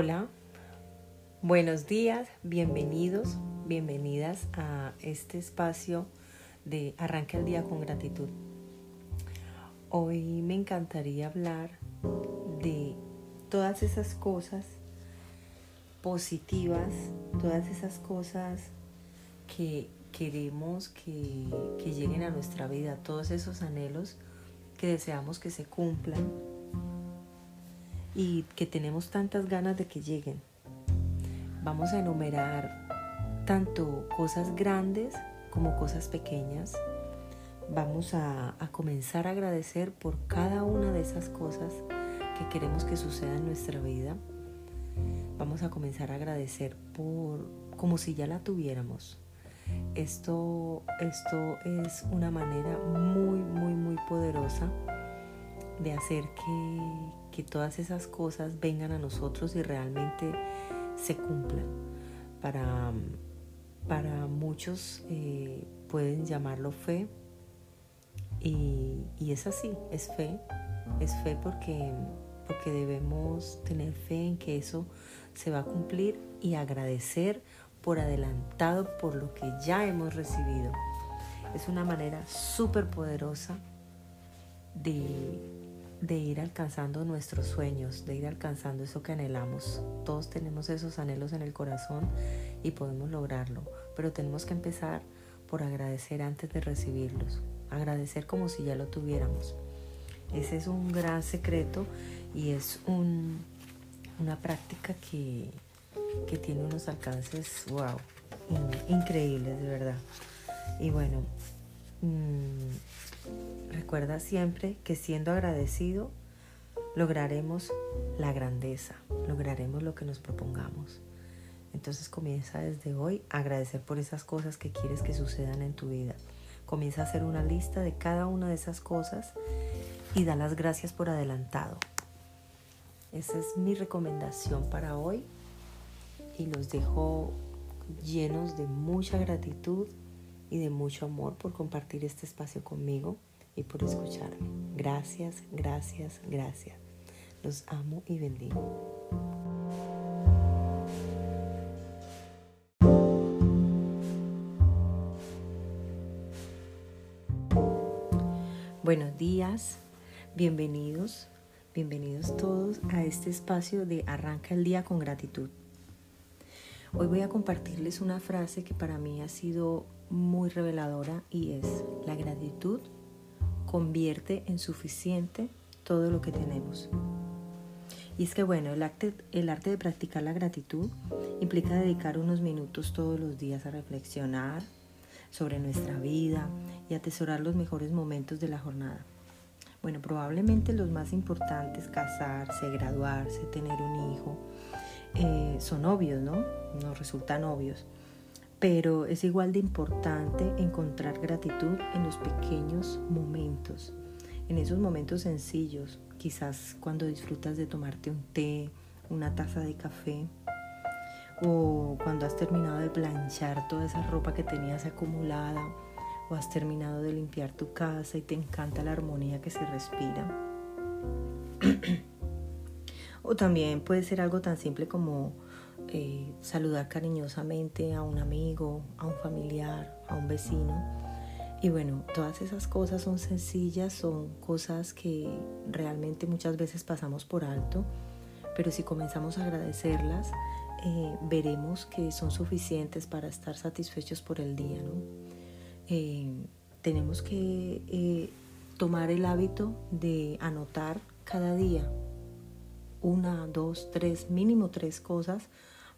Hola, buenos días, bienvenidos, bienvenidas a este espacio de Arranca el día con gratitud. Hoy me encantaría hablar de todas esas cosas positivas, todas esas cosas que queremos que, que lleguen a nuestra vida, todos esos anhelos que deseamos que se cumplan y que tenemos tantas ganas de que lleguen. Vamos a enumerar tanto cosas grandes como cosas pequeñas. Vamos a, comenzar a agradecer por cada una de esas cosas que queremos que suceda en nuestra vida. Vamos a comenzar a agradecer por como si ya la tuviéramos. Esto, esto es una manera muy, muy, muy poderosa de hacer que, que todas esas cosas vengan a nosotros y realmente se cumplan. Para, para muchos eh, pueden llamarlo fe y, y, es así, es fe, es fe porque, porque debemos tener fe en que eso se va a cumplir y agradecer por adelantado por lo que ya hemos recibido. Es una manera súper poderosa de de ir alcanzando nuestros sueños, de ir alcanzando eso que anhelamos. Todos tenemos esos anhelos en el corazón y podemos lograrlo, pero tenemos que empezar por agradecer antes de recibirlos, agradecer como si ya lo tuviéramos. Ese es un gran secreto y es un, una práctica que, que tiene unos alcances, wow, increíbles de verdad. Y bueno, mmm, Recuerda siempre que siendo agradecido lograremos la grandeza, lograremos lo que nos propongamos. Entonces comienza desde hoy a agradecer por esas cosas que quieres que sucedan en tu vida. Comienza a hacer una lista de cada una de esas cosas y da las gracias por adelantado. Esa es mi recomendación para hoy y los dejo llenos de mucha gratitud y de mucho amor por compartir este espacio conmigo y por escucharme. Gracias, gracias, gracias. Los amo y bendigo. Buenos días, bienvenidos, bienvenidos todos a este espacio de Arranca el día con gratitud. Hoy voy a compartirles una frase que para mí ha sido muy reveladora y es la gratitud convierte en suficiente todo lo que tenemos. Y es que bueno, el arte, de practicar la gratitud implica dedicar unos minutos todos los días a reflexionar sobre nuestra vida y atesorar los mejores momentos de la jornada. Bueno, probablemente los más importantes, casarse, graduarse, tener un hijo, eh, son obvios, ¿no? Nos resultan obvios pero es igual de importante encontrar gratitud en los pequeños momentos, en esos momentos sencillos, quizás cuando disfrutas de tomarte un té, una taza de café, o cuando has terminado de planchar toda esa ropa que tenías acumulada, o has terminado de limpiar tu casa y te encanta la armonía que se respira. O también puede ser algo tan simple como eh, saludar cariñosamente a un amigo, a un familiar, a un vecino. Y bueno, todas esas cosas son sencillas, son cosas que realmente muchas veces pasamos por alto, pero si comenzamos a agradecerlas, eh, veremos que son suficientes para estar satisfechos por el día. ¿no? Eh, tenemos que tomar el hábito de anotar cada día una, dos, tres, mínimo tres cosas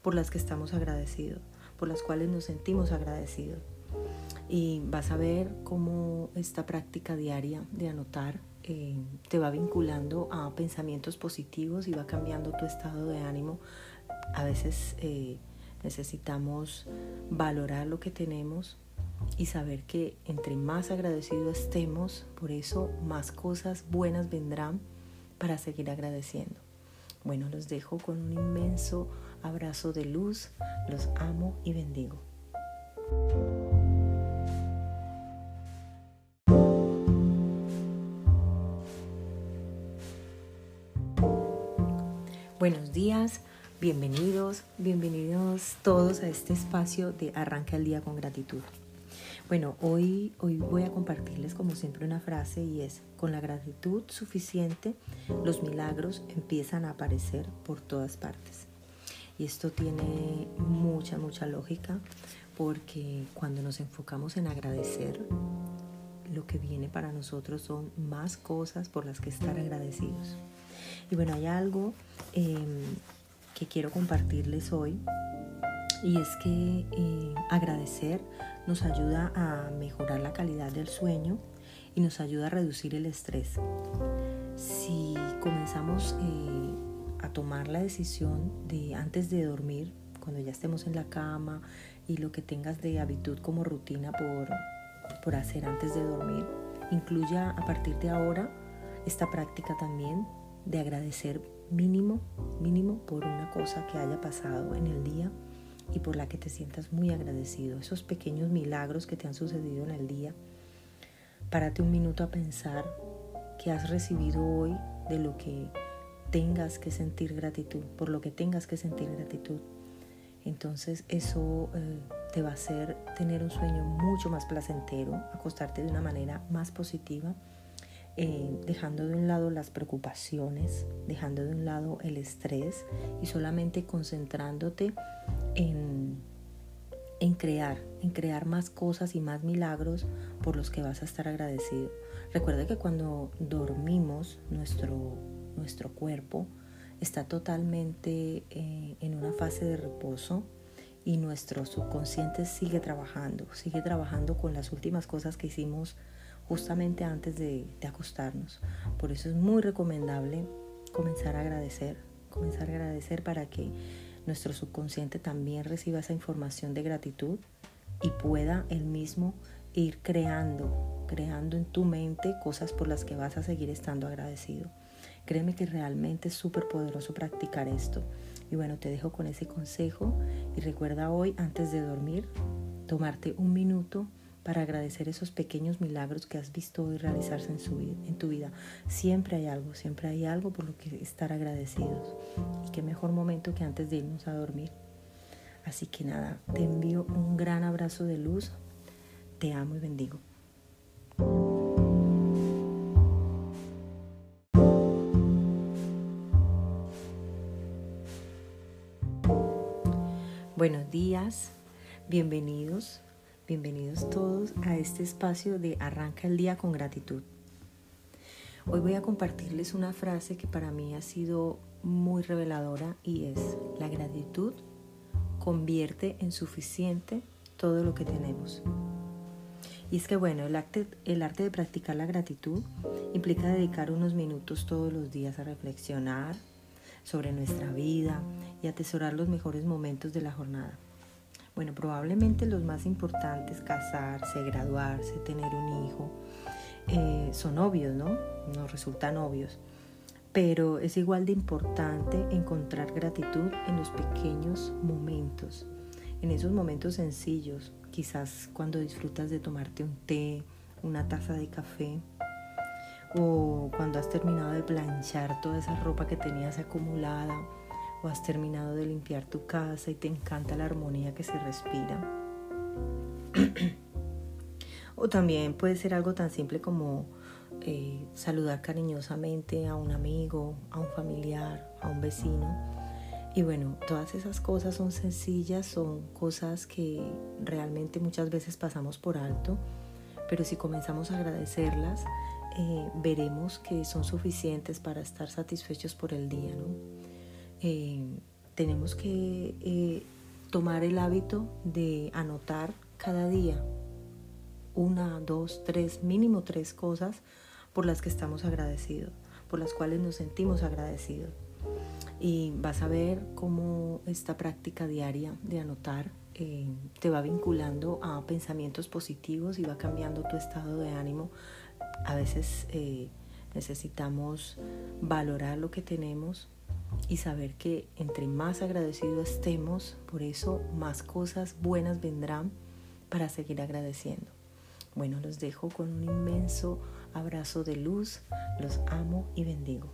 por las que estamos agradecidos, por las cuales nos sentimos agradecidos. Y vas a ver cómo esta práctica diaria de anotar eh, te va vinculando a pensamientos positivos y va cambiando tu estado de ánimo. A veces eh, necesitamos valorar lo que tenemos y saber que entre más agradecidos estemos, por eso más cosas buenas vendrán para seguir agradeciendo. Bueno, los dejo con un inmenso abrazo de luz. Los amo y bendigo. Buenos días, Bienvenidos, bienvenidos todos a este espacio de Arranca el día con gratitud. Bueno, hoy, hoy voy a compartirles como siempre una frase y es, con la gratitud suficiente, los milagros empiezan a aparecer por todas partes. Y esto tiene mucha, mucha lógica porque cuando nos enfocamos en agradecer, lo que viene para nosotros son más cosas por las que estar agradecidos. Y bueno, hay algo em, que quiero compartirles hoy y es que eh, agradecer nos ayuda a mejorar la calidad del sueño y nos ayuda a reducir el estrés. Si comenzamos eh, a tomar la decisión de antes de dormir, cuando ya estemos en la cama y lo que tengas de habitud como rutina por, por hacer antes de dormir, incluya a partir de ahora esta práctica también de agradecer mínimo, mínimo por una cosa que haya pasado en el día y por la que te sientas muy agradecido. Esos pequeños milagros que te han sucedido en el día. Párate un minuto a pensar que has recibido hoy de lo que tengas que sentir gratitud, por lo que tengas que sentir gratitud. Entonces eso eh, te va a hacer tener un sueño mucho más placentero, acostarte de una manera más positiva, eh, dejando de un lado las preocupaciones, dejando de un lado el estrés y solamente concentrándote en, en crear, en crear más cosas y más milagros por los que vas a estar agradecido. Recuerda que cuando dormimos, nuestro, nuestro cuerpo está totalmente eh, en una fase de reposo y nuestro subconsciente sigue trabajando, sigue trabajando con las últimas cosas que hicimos justamente antes de, de acostarnos. Por eso es muy recomendable comenzar a agradecer, comenzar a agradecer para que nuestro subconsciente también reciba esa información de gratitud y pueda él mismo ir creando, creando en tu mente cosas por las que vas a seguir estando agradecido. Créeme que realmente es súper poderoso practicar esto. Y bueno, te dejo con ese consejo y recuerda hoy, antes de dormir, tomarte un minuto para agradecer esos pequeños milagros que has visto hoy realizarse en, tu vida. Siempre hay algo, siempre hay algo por lo que estar agradecidos. Y qué mejor momento que antes de irnos a dormir. Así que nada, te envío un gran abrazo de luz. Te amo y bendigo. Buenos días, bienvenidos Bienvenidos todos a este espacio de Arranca el día con gratitud. Hoy voy a compartirles una frase que para mí ha sido muy reveladora y es, la gratitud convierte en suficiente todo lo que tenemos. Y es que bueno, el arte, el arte de practicar la gratitud implica dedicar unos minutos todos los días a reflexionar sobre nuestra vida y atesorar los mejores momentos de la jornada. Bueno, probablemente los más importantes, casarse, graduarse, tener un hijo, eh, son obvios, ¿no? Nos resultan obvios. Pero es igual de importante encontrar gratitud en los pequeños momentos, en esos momentos sencillos, quizás cuando disfrutas de tomarte un té, una taza de café, o cuando has terminado de planchar toda esa ropa que tenías acumulada o has terminado de limpiar tu casa y te encanta la armonía que se respira. o también puede ser algo tan simple como eh, saludar cariñosamente a un amigo, a un familiar, a un vecino. Y bueno, todas esas cosas son sencillas, son cosas que realmente muchas veces pasamos por alto, pero si comenzamos a agradecerlas, eh, veremos que son suficientes para estar satisfechos por el día, ¿no? Eh, tenemos que eh, tomar el hábito de anotar cada día una, dos, tres, mínimo tres cosas por las que estamos agradecidos, por las cuales nos sentimos agradecidos. Y vas a ver cómo esta práctica diaria de anotar eh, te va vinculando a pensamientos positivos y va cambiando tu estado de ánimo. A veces necesitamos valorar lo que tenemos, y saber que entre más agradecidos estemos, por eso más cosas buenas vendrán para seguir agradeciendo. Bueno, los dejo con un inmenso abrazo de luz, los amo y bendigo.